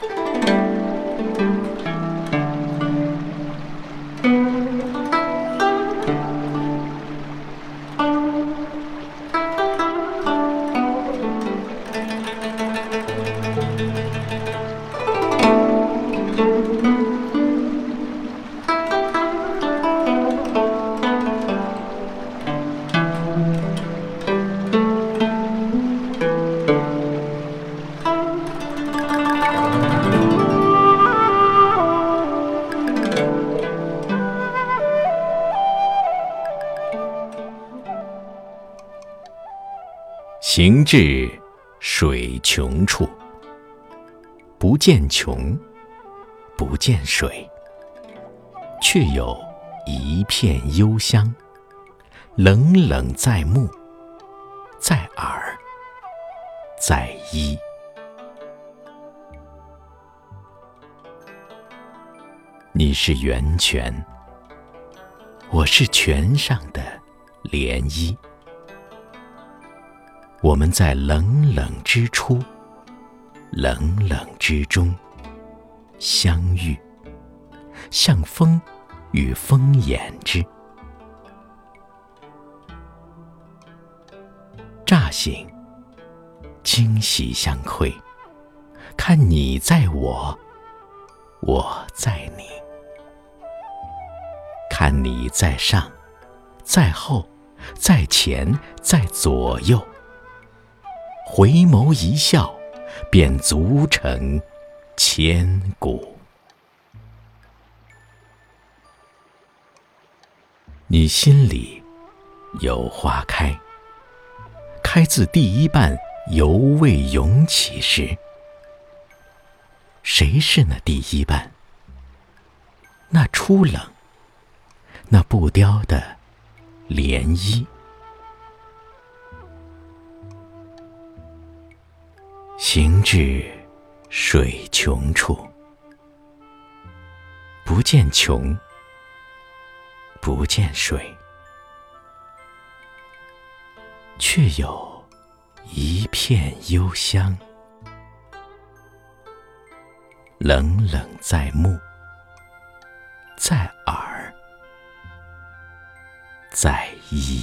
Bye. 行至水穷处，不见穷，不见水，却有一片幽香，冷冷在目，在耳，在衣。你是源泉，我是泉上的涟漪。我们在冷冷之初，冷冷之中相遇，像风与风掩之。乍醒，惊喜相窥，看你在我，我在你，看你在上，在后，在前，在左右。回眸一笑，便足成千古。你心里有花开，开自第一瓣犹未涌起时。谁是那第一瓣？那初冷，那不凋的涟漪。行至水穷处，不见穷，不见水，却有一片幽香，冷冷在目，在耳，在衣。